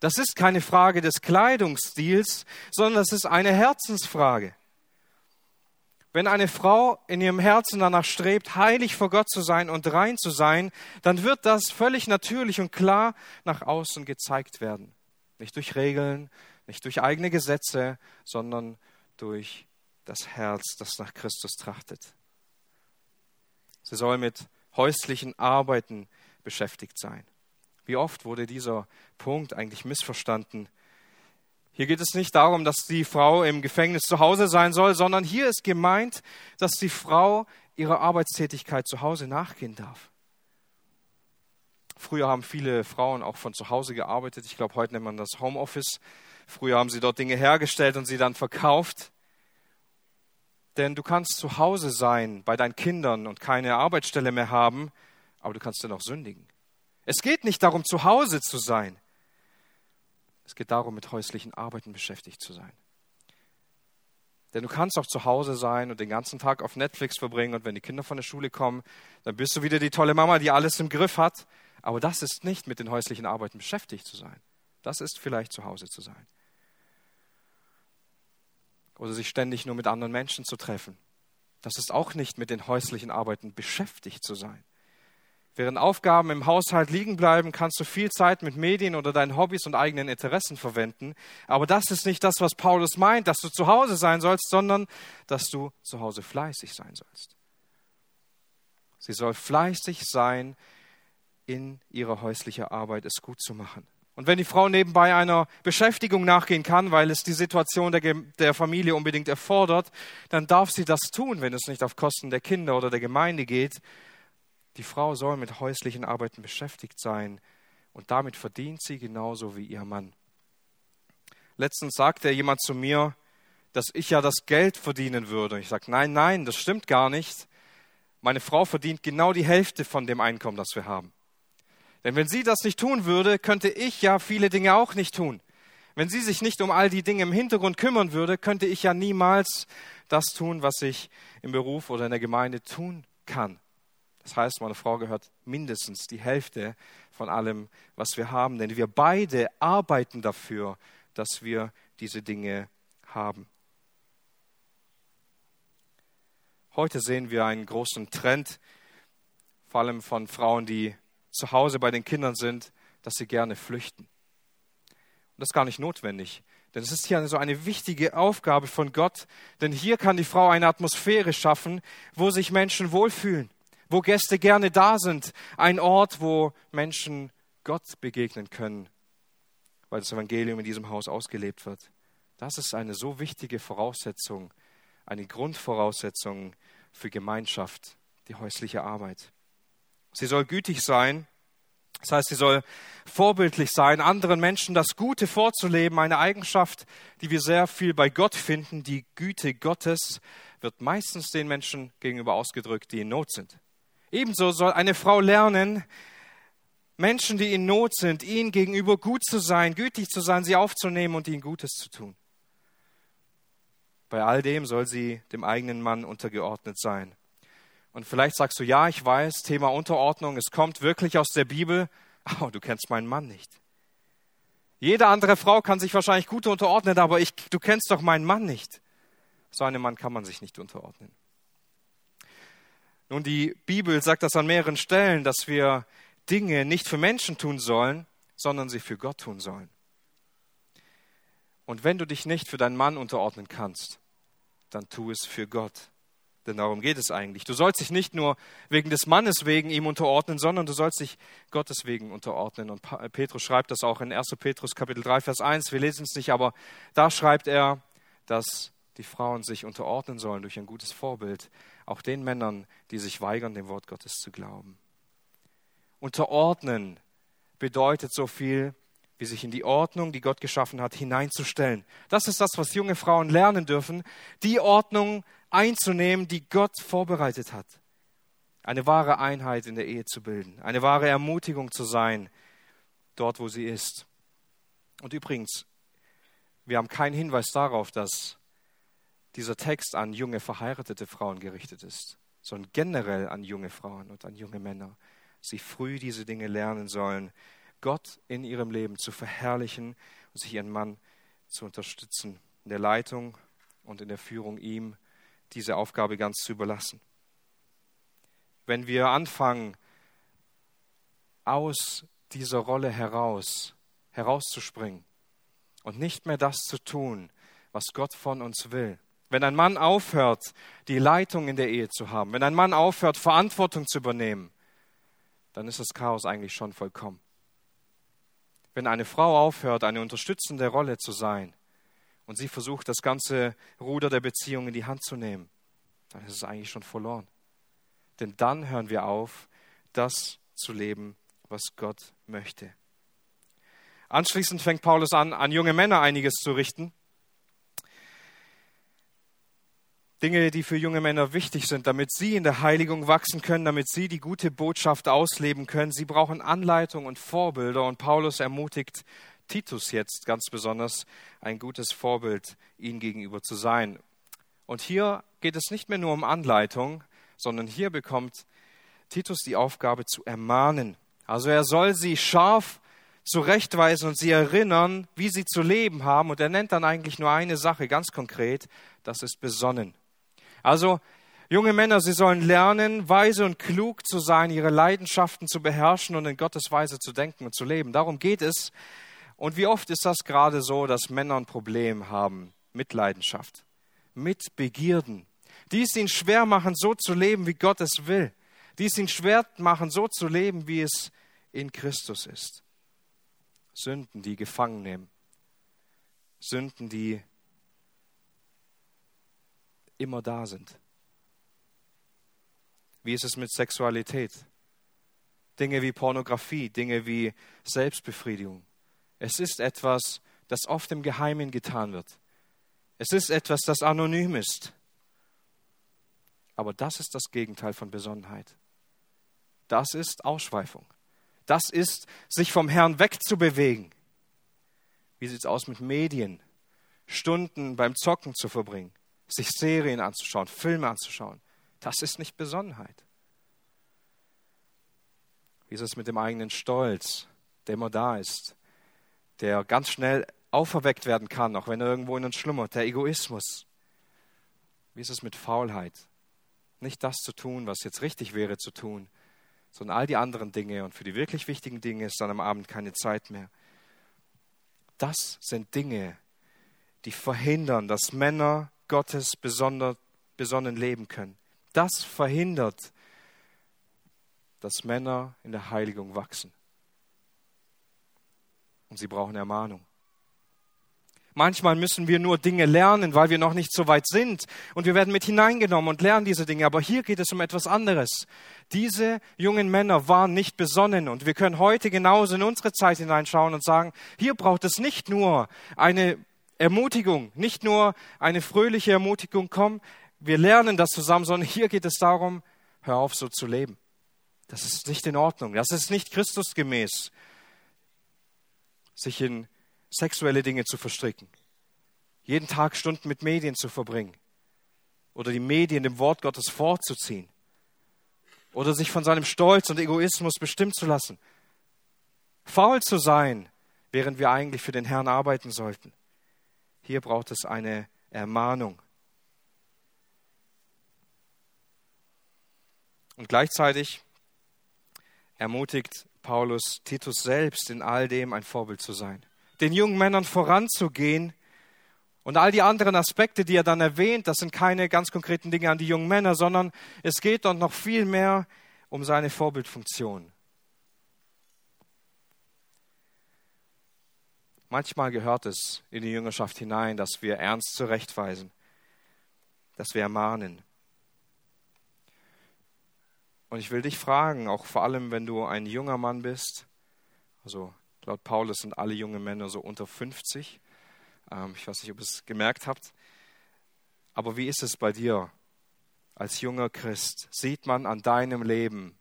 Das ist keine Frage des Kleidungsstils, sondern das ist eine Herzensfrage. Wenn eine Frau in ihrem Herzen danach strebt, heilig vor Gott zu sein und rein zu sein, dann wird das völlig natürlich und klar nach außen gezeigt werden. Nicht durch Regeln, nicht durch eigene Gesetze, sondern durch das Herz, das nach Christus trachtet. Sie soll mit häuslichen Arbeiten beschäftigt sein. Wie oft wurde dieser Punkt eigentlich missverstanden? Hier geht es nicht darum, dass die Frau im Gefängnis zu Hause sein soll, sondern hier ist gemeint, dass die Frau ihrer Arbeitstätigkeit zu Hause nachgehen darf. Früher haben viele Frauen auch von zu Hause gearbeitet. Ich glaube, heute nennt man das Homeoffice. Früher haben sie dort Dinge hergestellt und sie dann verkauft. Denn du kannst zu Hause sein bei deinen Kindern und keine Arbeitsstelle mehr haben, aber du kannst dennoch sündigen. Es geht nicht darum, zu Hause zu sein. Es geht darum, mit häuslichen Arbeiten beschäftigt zu sein. Denn du kannst auch zu Hause sein und den ganzen Tag auf Netflix verbringen und wenn die Kinder von der Schule kommen, dann bist du wieder die tolle Mama, die alles im Griff hat. Aber das ist nicht mit den häuslichen Arbeiten beschäftigt zu sein. Das ist vielleicht zu Hause zu sein. Oder sich ständig nur mit anderen Menschen zu treffen. Das ist auch nicht mit den häuslichen Arbeiten beschäftigt zu sein. Während Aufgaben im Haushalt liegen bleiben, kannst du viel Zeit mit Medien oder deinen Hobbys und eigenen Interessen verwenden. Aber das ist nicht das, was Paulus meint, dass du zu Hause sein sollst, sondern dass du zu Hause fleißig sein sollst. Sie soll fleißig sein, in ihrer häuslichen Arbeit es gut zu machen. Und wenn die Frau nebenbei einer Beschäftigung nachgehen kann, weil es die Situation der, der, Familie unbedingt erfordert, dann darf sie das tun, wenn es nicht auf Kosten der Kinder oder der Gemeinde geht. Die Frau soll mit häuslichen Arbeiten beschäftigt sein und damit verdient sie genauso wie ihr Mann. Letztens sagte jemand zu mir, dass ich ja das Geld verdienen würde. Ich sage, nein, nein, das stimmt gar nicht. Meine Frau verdient genau die Hälfte von dem Einkommen, das wir haben. Denn wenn sie das nicht tun würde, könnte ich ja viele Dinge auch nicht tun. Wenn sie sich nicht um all die Dinge im Hintergrund kümmern würde, könnte ich ja niemals das tun, was ich im Beruf oder in der Gemeinde tun kann. Das heißt, meine Frau gehört mindestens die Hälfte von allem, was wir haben, denn wir beide arbeiten dafür, dass wir diese Dinge haben. Heute sehen wir einen großen Trend, vor allem von Frauen, die zu Hause bei den Kindern sind, dass sie gerne flüchten. Und das ist gar nicht notwendig, denn es ist hier so eine wichtige Aufgabe von Gott, denn hier kann die Frau eine Atmosphäre schaffen, wo sich Menschen wohlfühlen, wo Gäste gerne da sind, ein Ort, wo Menschen Gott begegnen können, weil das Evangelium in diesem Haus ausgelebt wird. Das ist eine so wichtige Voraussetzung, eine Grundvoraussetzung für Gemeinschaft, die häusliche Arbeit. Sie soll gütig sein. Das heißt, sie soll vorbildlich sein, anderen Menschen das Gute vorzuleben, eine Eigenschaft, die wir sehr viel bei Gott finden. Die Güte Gottes wird meistens den Menschen gegenüber ausgedrückt, die in Not sind. Ebenso soll eine Frau lernen, Menschen, die in Not sind, ihnen gegenüber gut zu sein, gütig zu sein, sie aufzunehmen und ihnen Gutes zu tun. Bei all dem soll sie dem eigenen Mann untergeordnet sein. Und vielleicht sagst du, ja, ich weiß, Thema Unterordnung, es kommt wirklich aus der Bibel, aber du kennst meinen Mann nicht. Jede andere Frau kann sich wahrscheinlich gut unterordnen, aber ich, du kennst doch meinen Mann nicht. So einem Mann kann man sich nicht unterordnen. Nun, die Bibel sagt das an mehreren Stellen, dass wir Dinge nicht für Menschen tun sollen, sondern sie für Gott tun sollen. Und wenn du dich nicht für deinen Mann unterordnen kannst, dann tu es für Gott. Denn darum geht es eigentlich. Du sollst dich nicht nur wegen des Mannes wegen ihm unterordnen, sondern du sollst dich Gottes wegen unterordnen. Und Petrus schreibt das auch in 1. Petrus Kapitel 3, Vers 1. Wir lesen es nicht, aber da schreibt er, dass die Frauen sich unterordnen sollen durch ein gutes Vorbild, auch den Männern, die sich weigern, dem Wort Gottes zu glauben. Unterordnen bedeutet so viel, wie sich in die Ordnung, die Gott geschaffen hat, hineinzustellen. Das ist das, was junge Frauen lernen dürfen, die Ordnung einzunehmen, die Gott vorbereitet hat. Eine wahre Einheit in der Ehe zu bilden, eine wahre Ermutigung zu sein, dort wo sie ist. Und übrigens, wir haben keinen Hinweis darauf, dass dieser Text an junge verheiratete Frauen gerichtet ist, sondern generell an junge Frauen und an junge Männer. Sie früh diese Dinge lernen sollen, Gott in ihrem Leben zu verherrlichen und sich ihren Mann zu unterstützen in der Leitung und in der Führung ihm diese Aufgabe ganz zu überlassen. Wenn wir anfangen, aus dieser Rolle heraus, herauszuspringen und nicht mehr das zu tun, was Gott von uns will. Wenn ein Mann aufhört, die Leitung in der Ehe zu haben, wenn ein Mann aufhört, Verantwortung zu übernehmen, dann ist das Chaos eigentlich schon vollkommen. Wenn eine Frau aufhört, eine unterstützende Rolle zu sein, und sie versucht, das ganze Ruder der Beziehung in die Hand zu nehmen, dann ist es eigentlich schon verloren. Denn dann hören wir auf, das zu leben, was Gott möchte. Anschließend fängt Paulus an, an junge Männer einiges zu richten. Dinge, die für junge Männer wichtig sind, damit sie in der Heiligung wachsen können, damit sie die gute Botschaft ausleben können. Sie brauchen Anleitung und Vorbilder und Paulus ermutigt Titus jetzt ganz besonders ein gutes Vorbild ihnen gegenüber zu sein. Und hier geht es nicht mehr nur um Anleitung, sondern hier bekommt Titus die Aufgabe zu ermahnen. Also er soll sie scharf zurechtweisen und sie erinnern, wie sie zu leben haben. Und er nennt dann eigentlich nur eine Sache ganz konkret, das ist besonnen. Also junge Männer, sie sollen lernen, weise und klug zu sein, ihre Leidenschaften zu beherrschen und in Gottes Weise zu denken und zu leben. Darum geht es und wie oft ist das gerade so, dass Männer ein Problem haben mit Leidenschaft, mit Begierden, die es ihnen schwer machen, so zu leben, wie Gott es will, die es ihnen schwer machen, so zu leben, wie es in Christus ist. Sünden, die gefangen nehmen. Sünden, die immer da sind. Wie ist es mit Sexualität? Dinge wie Pornografie, Dinge wie Selbstbefriedigung. Es ist etwas, das oft im Geheimen getan wird. Es ist etwas, das anonym ist. Aber das ist das Gegenteil von Besonnenheit. Das ist Ausschweifung. Das ist, sich vom Herrn wegzubewegen. Wie sieht es aus mit Medien? Stunden beim Zocken zu verbringen, sich Serien anzuschauen, Filme anzuschauen. Das ist nicht Besonnenheit. Wie ist es mit dem eigenen Stolz, der immer da ist, der ganz schnell auferweckt werden kann, auch wenn er irgendwo in uns schlummert, der Egoismus. Wie ist es mit Faulheit? Nicht das zu tun, was jetzt richtig wäre zu tun, sondern all die anderen Dinge. Und für die wirklich wichtigen Dinge ist dann am Abend keine Zeit mehr. Das sind Dinge, die verhindern, dass Männer Gottes besonder, besonnen leben können. Das verhindert, dass Männer in der Heiligung wachsen. Und sie brauchen Ermahnung. Manchmal müssen wir nur Dinge lernen, weil wir noch nicht so weit sind. Und wir werden mit hineingenommen und lernen diese Dinge. Aber hier geht es um etwas anderes. Diese jungen Männer waren nicht besonnen. Und wir können heute genauso in unsere Zeit hineinschauen und sagen, hier braucht es nicht nur eine Ermutigung, nicht nur eine fröhliche Ermutigung, komm, wir lernen das zusammen, sondern hier geht es darum, hör auf so zu leben. Das ist nicht in Ordnung. Das ist nicht Christusgemäß, sich in sexuelle Dinge zu verstricken, jeden Tag Stunden mit Medien zu verbringen oder die Medien dem Wort Gottes vorzuziehen oder sich von seinem Stolz und Egoismus bestimmt zu lassen. Faul zu sein, während wir eigentlich für den Herrn arbeiten sollten. Hier braucht es eine Ermahnung. Und gleichzeitig ermutigt Paulus Titus selbst in all dem ein Vorbild zu sein den jungen Männern voranzugehen. Und all die anderen Aspekte, die er dann erwähnt, das sind keine ganz konkreten Dinge an die jungen Männer, sondern es geht dort noch viel mehr um seine Vorbildfunktion. Manchmal gehört es in die Jüngerschaft hinein, dass wir ernst zurechtweisen, dass wir ermahnen. Und ich will dich fragen, auch vor allem, wenn du ein junger Mann bist, also Laut Paulus sind alle junge Männer so unter 50. Ähm, ich weiß nicht, ob ihr es gemerkt habt. Aber wie ist es bei dir als junger Christ? Sieht man an deinem Leben,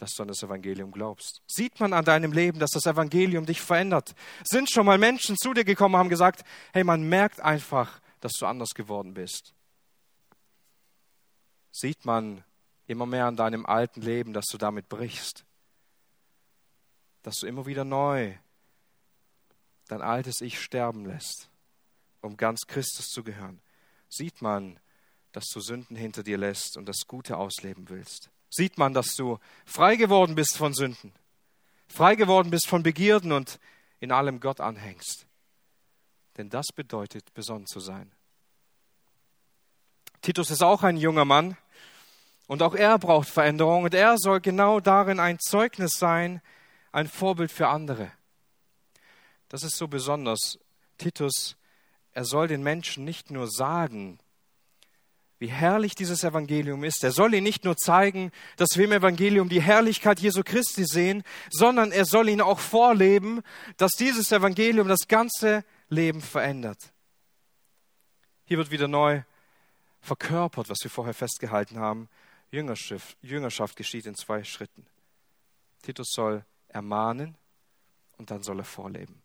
dass du an das Evangelium glaubst? Sieht man an deinem Leben, dass das Evangelium dich verändert? Sind schon mal Menschen zu dir gekommen und haben gesagt, hey, man merkt einfach, dass du anders geworden bist? Sieht man immer mehr an deinem alten Leben, dass du damit brichst? dass du immer wieder neu dein altes Ich sterben lässt, um ganz Christus zu gehören. Sieht man, dass du Sünden hinter dir lässt und das Gute ausleben willst. Sieht man, dass du frei geworden bist von Sünden, frei geworden bist von Begierden und in allem Gott anhängst. Denn das bedeutet, besonnen zu sein. Titus ist auch ein junger Mann und auch er braucht Veränderung und er soll genau darin ein Zeugnis sein, ein Vorbild für andere. Das ist so besonders. Titus, er soll den Menschen nicht nur sagen, wie herrlich dieses Evangelium ist. Er soll ihnen nicht nur zeigen, dass wir im Evangelium die Herrlichkeit Jesu Christi sehen, sondern er soll ihnen auch vorleben, dass dieses Evangelium das ganze Leben verändert. Hier wird wieder neu verkörpert, was wir vorher festgehalten haben. Jüngerschaft, Jüngerschaft geschieht in zwei Schritten. Titus soll ermahnen und dann soll er vorleben.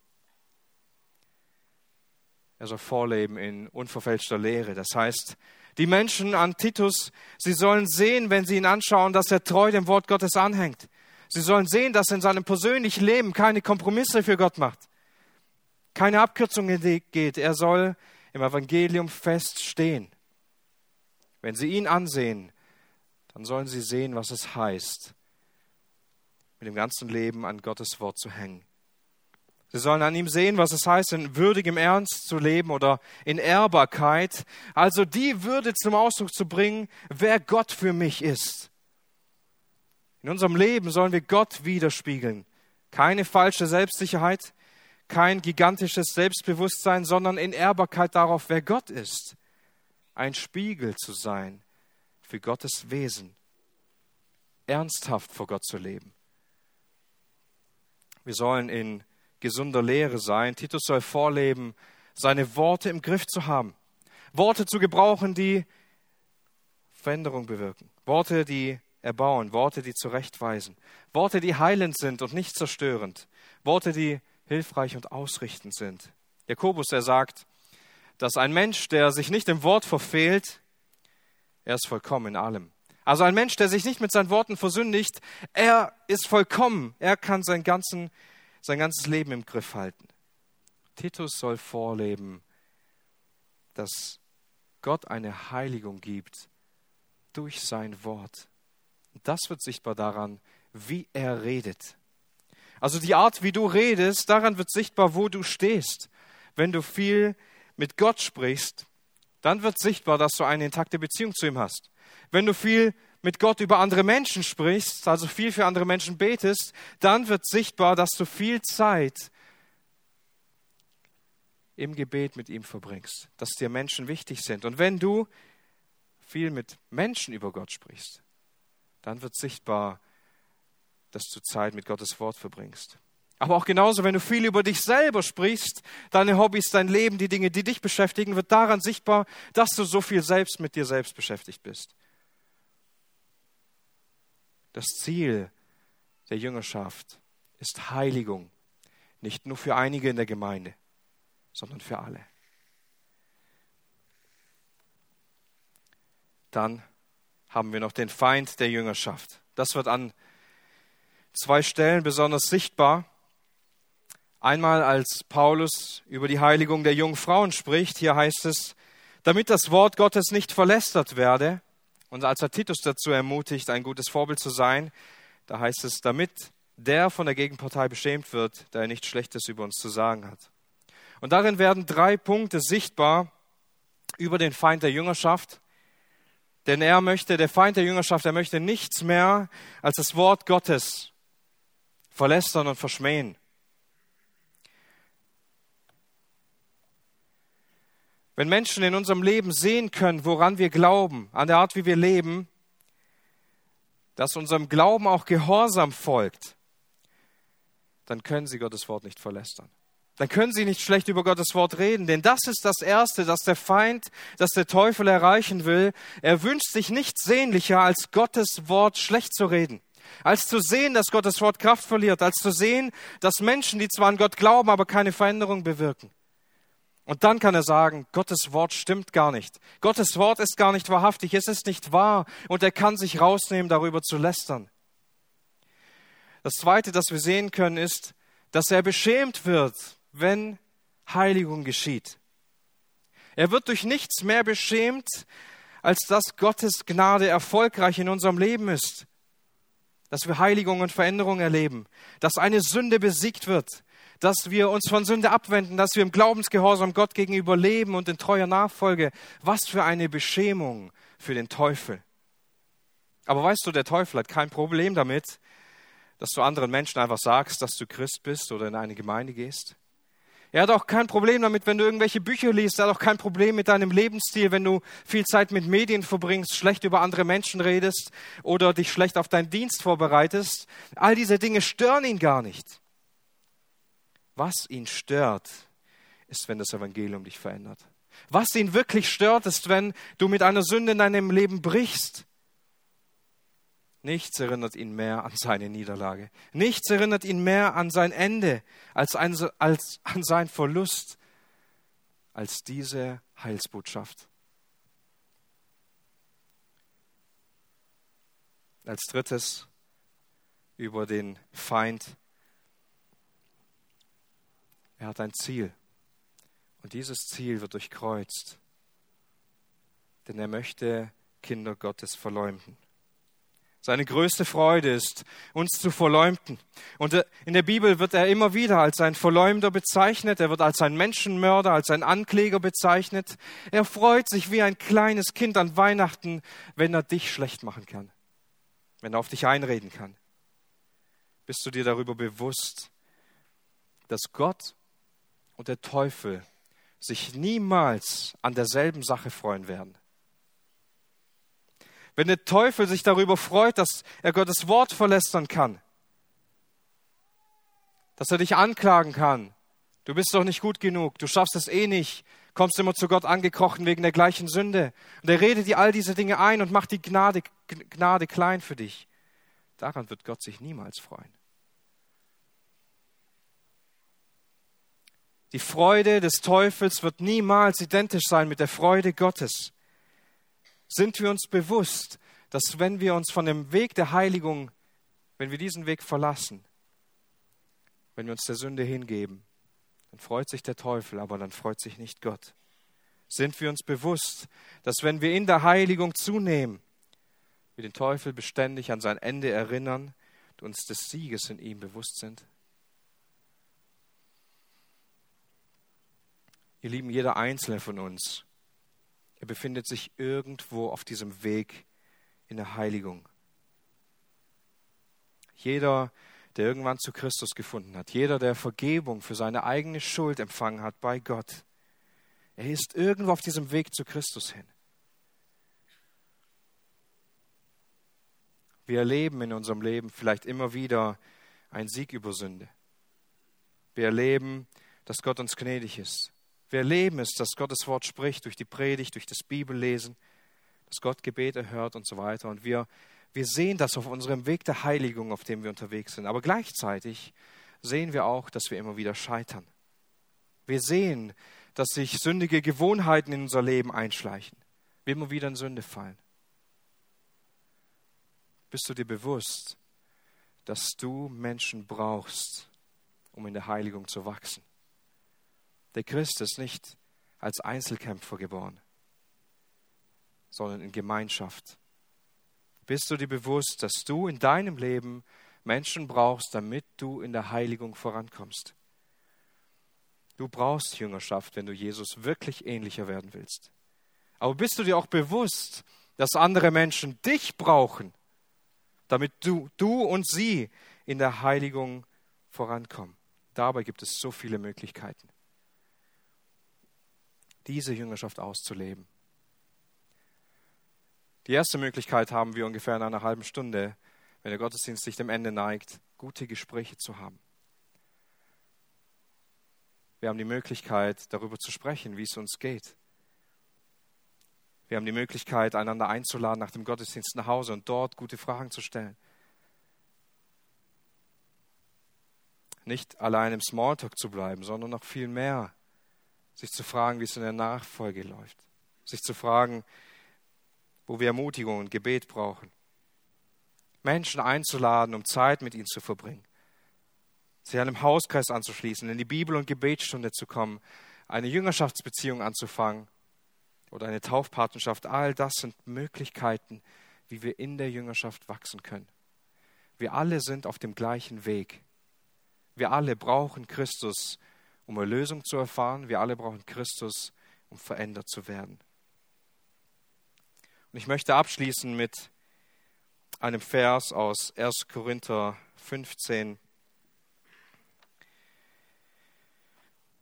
Er soll vorleben in unverfälschter Lehre. Das heißt, die Menschen an Titus, sie sollen sehen, wenn sie ihn anschauen, dass er treu dem Wort Gottes anhängt. Sie sollen sehen, dass er in seinem persönlichen Leben keine Kompromisse für Gott macht, keine Abkürzungen geht. Er soll im Evangelium feststehen. Wenn sie ihn ansehen, dann sollen sie sehen, was es heißt, mit dem ganzen Leben an Gottes Wort zu hängen. Sie sollen an ihm sehen, was es heißt, in würdigem Ernst zu leben oder in Ehrbarkeit, also die Würde zum Ausdruck zu bringen, wer Gott für mich ist. In unserem Leben sollen wir Gott widerspiegeln. Keine falsche Selbstsicherheit, kein gigantisches Selbstbewusstsein, sondern in Ehrbarkeit darauf, wer Gott ist. Ein Spiegel zu sein für Gottes Wesen. Ernsthaft vor Gott zu leben. Wir sollen in gesunder Lehre sein. Titus soll vorleben, seine Worte im Griff zu haben. Worte zu gebrauchen, die Veränderung bewirken. Worte, die erbauen. Worte, die zurechtweisen. Worte, die heilend sind und nicht zerstörend. Worte, die hilfreich und ausrichtend sind. Jakobus, er sagt, dass ein Mensch, der sich nicht im Wort verfehlt, er ist vollkommen in allem. Also ein Mensch, der sich nicht mit seinen Worten versündigt, er ist vollkommen. Er kann sein, ganzen, sein ganzes Leben im Griff halten. Titus soll vorleben, dass Gott eine Heiligung gibt durch sein Wort. Das wird sichtbar daran, wie er redet. Also die Art, wie du redest, daran wird sichtbar, wo du stehst. Wenn du viel mit Gott sprichst, dann wird sichtbar, dass du eine intakte Beziehung zu ihm hast. Wenn du viel mit Gott über andere Menschen sprichst, also viel für andere Menschen betest, dann wird sichtbar, dass du viel Zeit im Gebet mit ihm verbringst, dass dir Menschen wichtig sind. Und wenn du viel mit Menschen über Gott sprichst, dann wird sichtbar, dass du Zeit mit Gottes Wort verbringst. Aber auch genauso, wenn du viel über dich selber sprichst, deine Hobbys, dein Leben, die Dinge, die dich beschäftigen, wird daran sichtbar, dass du so viel selbst mit dir selbst beschäftigt bist. Das Ziel der Jüngerschaft ist Heiligung, nicht nur für einige in der Gemeinde, sondern für alle. Dann haben wir noch den Feind der Jüngerschaft. Das wird an zwei Stellen besonders sichtbar. Einmal als Paulus über die Heiligung der jungen Frauen spricht, hier heißt es, damit das Wort Gottes nicht verlästert werde, und als er Titus dazu ermutigt, ein gutes Vorbild zu sein, da heißt es, damit der von der Gegenpartei beschämt wird, der nichts Schlechtes über uns zu sagen hat. Und darin werden drei Punkte sichtbar über den Feind der Jüngerschaft. Denn er möchte, der Feind der Jüngerschaft, er möchte nichts mehr als das Wort Gottes verlästern und verschmähen. Wenn Menschen in unserem Leben sehen können, woran wir glauben, an der Art, wie wir leben, dass unserem Glauben auch Gehorsam folgt, dann können sie Gottes Wort nicht verlästern. Dann können sie nicht schlecht über Gottes Wort reden, denn das ist das Erste, das der Feind, das der Teufel erreichen will. Er wünscht sich nichts sehnlicher, als Gottes Wort schlecht zu reden, als zu sehen, dass Gottes Wort Kraft verliert, als zu sehen, dass Menschen, die zwar an Gott glauben, aber keine Veränderung bewirken. Und dann kann er sagen, Gottes Wort stimmt gar nicht. Gottes Wort ist gar nicht wahrhaftig, es ist nicht wahr und er kann sich rausnehmen, darüber zu lästern. Das Zweite, das wir sehen können, ist, dass er beschämt wird, wenn Heiligung geschieht. Er wird durch nichts mehr beschämt, als dass Gottes Gnade erfolgreich in unserem Leben ist. Dass wir Heiligung und Veränderung erleben, dass eine Sünde besiegt wird, dass wir uns von Sünde abwenden, dass wir im Glaubensgehorsam Gott gegenüber leben und in treuer Nachfolge. Was für eine Beschämung für den Teufel. Aber weißt du, der Teufel hat kein Problem damit, dass du anderen Menschen einfach sagst, dass du Christ bist oder in eine Gemeinde gehst. Er hat auch kein Problem damit, wenn du irgendwelche Bücher liest. Er hat auch kein Problem mit deinem Lebensstil, wenn du viel Zeit mit Medien verbringst, schlecht über andere Menschen redest oder dich schlecht auf deinen Dienst vorbereitest. All diese Dinge stören ihn gar nicht. Was ihn stört, ist, wenn das Evangelium dich verändert. Was ihn wirklich stört, ist, wenn du mit einer Sünde in deinem Leben brichst. Nichts erinnert ihn mehr an seine Niederlage. Nichts erinnert ihn mehr an sein Ende als, ein, als an seinen Verlust, als diese Heilsbotschaft. Als drittes über den Feind er hat ein Ziel. Und dieses Ziel wird durchkreuzt. Denn er möchte Kinder Gottes verleumden. Seine größte Freude ist, uns zu verleumden. Und äh, in der Bibel wird er immer wieder als ein Verleumder bezeichnet, er wird als ein Menschenmörder, als ein Ankläger bezeichnet. Er freut sich wie ein kleines Kind an Weihnachten, wenn er dich schlecht machen kann, wenn er auf dich einreden kann. Bist du dir darüber bewusst, dass Gott und der Teufel sich niemals an derselben Sache freuen werden. Wenn der Teufel sich darüber freut, dass er Gottes Wort verlästern kann, dass er dich anklagen kann, du bist doch nicht gut genug, du schaffst es eh nicht, kommst immer zu Gott angekrochen wegen der gleichen Sünde. Und er redet dir all diese Dinge ein und macht die Gnade, Gnade klein für dich. Daran wird Gott sich niemals freuen. Die Freude des Teufels wird niemals identisch sein mit der Freude Gottes. Sind wir uns bewusst, dass wenn wir uns von dem Weg der Heiligung, wenn wir diesen Weg verlassen, wenn wir uns der Sünde hingeben, dann freut sich der Teufel, aber dann freut sich nicht Gott. Sind wir uns bewusst, dass wenn wir in der Heiligung zunehmen, wir den Teufel beständig an sein Ende erinnern und uns des Sieges in ihm bewusst sind? Ihr Lieben, jeder einzelne von uns, er befindet sich irgendwo auf diesem Weg in der Heiligung. Jeder, der irgendwann zu Christus gefunden hat, jeder, der Vergebung für seine eigene Schuld empfangen hat bei Gott, er ist irgendwo auf diesem Weg zu Christus hin. Wir erleben in unserem Leben vielleicht immer wieder einen Sieg über Sünde. Wir erleben, dass Gott uns gnädig ist. Wir erleben es, dass Gottes Wort spricht durch die Predigt, durch das Bibellesen, dass Gott Gebete hört und so weiter. Und wir, wir sehen das auf unserem Weg der Heiligung, auf dem wir unterwegs sind. Aber gleichzeitig sehen wir auch, dass wir immer wieder scheitern. Wir sehen, dass sich sündige Gewohnheiten in unser Leben einschleichen. Wir immer wieder in Sünde fallen. Bist du dir bewusst, dass du Menschen brauchst, um in der Heiligung zu wachsen? Der Christ ist nicht als Einzelkämpfer geboren, sondern in Gemeinschaft. Bist du dir bewusst, dass du in deinem Leben Menschen brauchst, damit du in der Heiligung vorankommst? Du brauchst Jüngerschaft, wenn du Jesus wirklich ähnlicher werden willst. Aber bist du dir auch bewusst, dass andere Menschen dich brauchen, damit du, du und sie in der Heiligung vorankommen? Dabei gibt es so viele Möglichkeiten diese Jüngerschaft auszuleben. Die erste Möglichkeit haben wir ungefähr in einer halben Stunde, wenn der Gottesdienst sich dem Ende neigt, gute Gespräche zu haben. Wir haben die Möglichkeit, darüber zu sprechen, wie es uns geht. Wir haben die Möglichkeit, einander einzuladen nach dem Gottesdienst nach Hause und dort gute Fragen zu stellen. Nicht allein im Smalltalk zu bleiben, sondern noch viel mehr sich zu fragen, wie es in der Nachfolge läuft, sich zu fragen, wo wir Ermutigung und Gebet brauchen, Menschen einzuladen, um Zeit mit ihnen zu verbringen, sich einem Hauskreis anzuschließen, in die Bibel- und Gebetsstunde zu kommen, eine Jüngerschaftsbeziehung anzufangen oder eine Taufpartnerschaft, all das sind Möglichkeiten, wie wir in der Jüngerschaft wachsen können. Wir alle sind auf dem gleichen Weg. Wir alle brauchen Christus um Erlösung zu erfahren. Wir alle brauchen Christus, um verändert zu werden. Und ich möchte abschließen mit einem Vers aus 1. Korinther 15,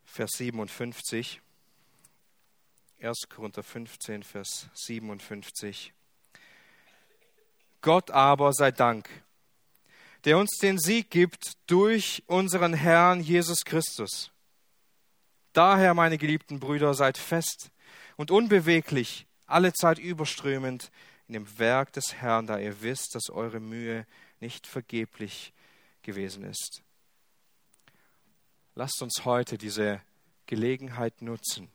Vers 57. 1. Korinther 15, Vers 57. Gott aber sei Dank, der uns den Sieg gibt durch unseren Herrn Jesus Christus. Daher, meine geliebten Brüder, seid fest und unbeweglich, alle Zeit überströmend in dem Werk des Herrn, da ihr wisst, dass eure Mühe nicht vergeblich gewesen ist. Lasst uns heute diese Gelegenheit nutzen,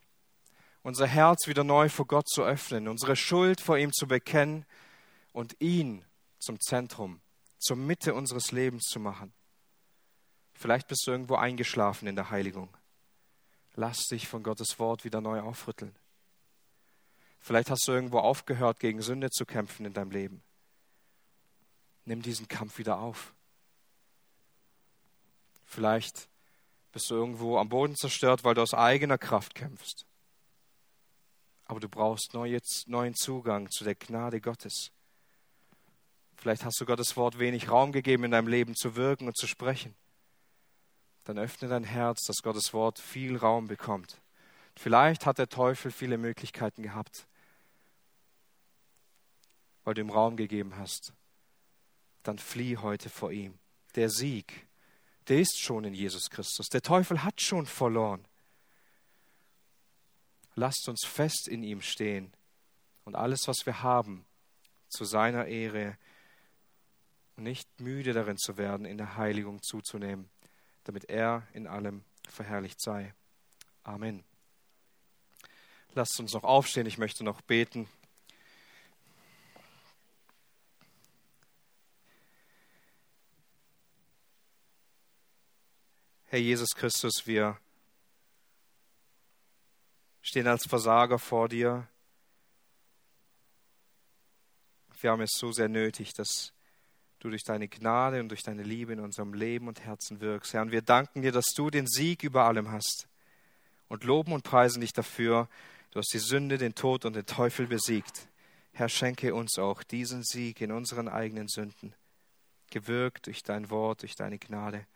unser Herz wieder neu vor Gott zu öffnen, unsere Schuld vor ihm zu bekennen und ihn zum Zentrum, zur Mitte unseres Lebens zu machen. Vielleicht bist du irgendwo eingeschlafen in der Heiligung. Lass dich von Gottes Wort wieder neu aufrütteln. Vielleicht hast du irgendwo aufgehört, gegen Sünde zu kämpfen in deinem Leben. Nimm diesen Kampf wieder auf. Vielleicht bist du irgendwo am Boden zerstört, weil du aus eigener Kraft kämpfst. Aber du brauchst neuen Zugang zu der Gnade Gottes. Vielleicht hast du Gottes Wort wenig Raum gegeben, in deinem Leben zu wirken und zu sprechen dann öffne dein Herz, dass Gottes Wort viel Raum bekommt. Vielleicht hat der Teufel viele Möglichkeiten gehabt, weil du ihm Raum gegeben hast. Dann flieh heute vor ihm. Der Sieg, der ist schon in Jesus Christus. Der Teufel hat schon verloren. Lasst uns fest in ihm stehen und alles, was wir haben, zu seiner Ehre nicht müde darin zu werden, in der Heiligung zuzunehmen, damit er in allem verherrlicht sei. Amen. Lasst uns noch aufstehen, ich möchte noch beten. Herr Jesus Christus, wir stehen als Versager vor dir. Wir haben es so sehr nötig, dass du durch deine Gnade und durch deine Liebe in unserem Leben und Herzen wirkst. Herr, und wir danken dir, dass du den Sieg über allem hast und loben und preisen dich dafür. Du hast die Sünde, den Tod und den Teufel besiegt. Herr, schenke uns auch diesen Sieg in unseren eigenen Sünden, gewirkt durch dein Wort, durch deine Gnade,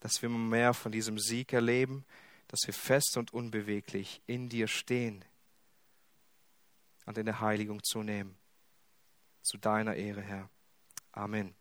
dass wir mehr von diesem Sieg erleben, dass wir fest und unbeweglich in dir stehen und in der Heiligung zunehmen. Zu deiner Ehre, Herr. Amen.